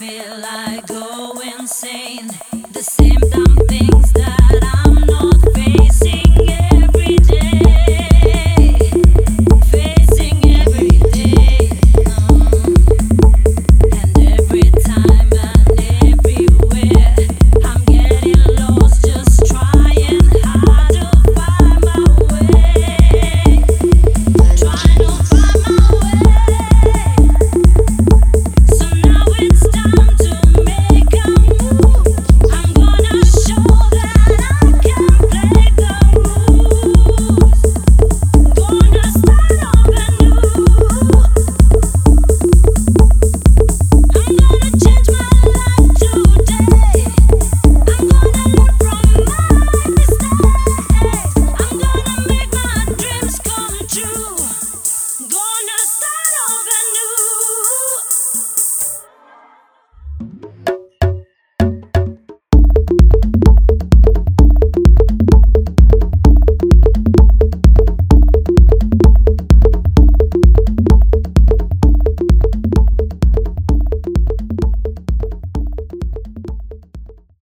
feel like going insane.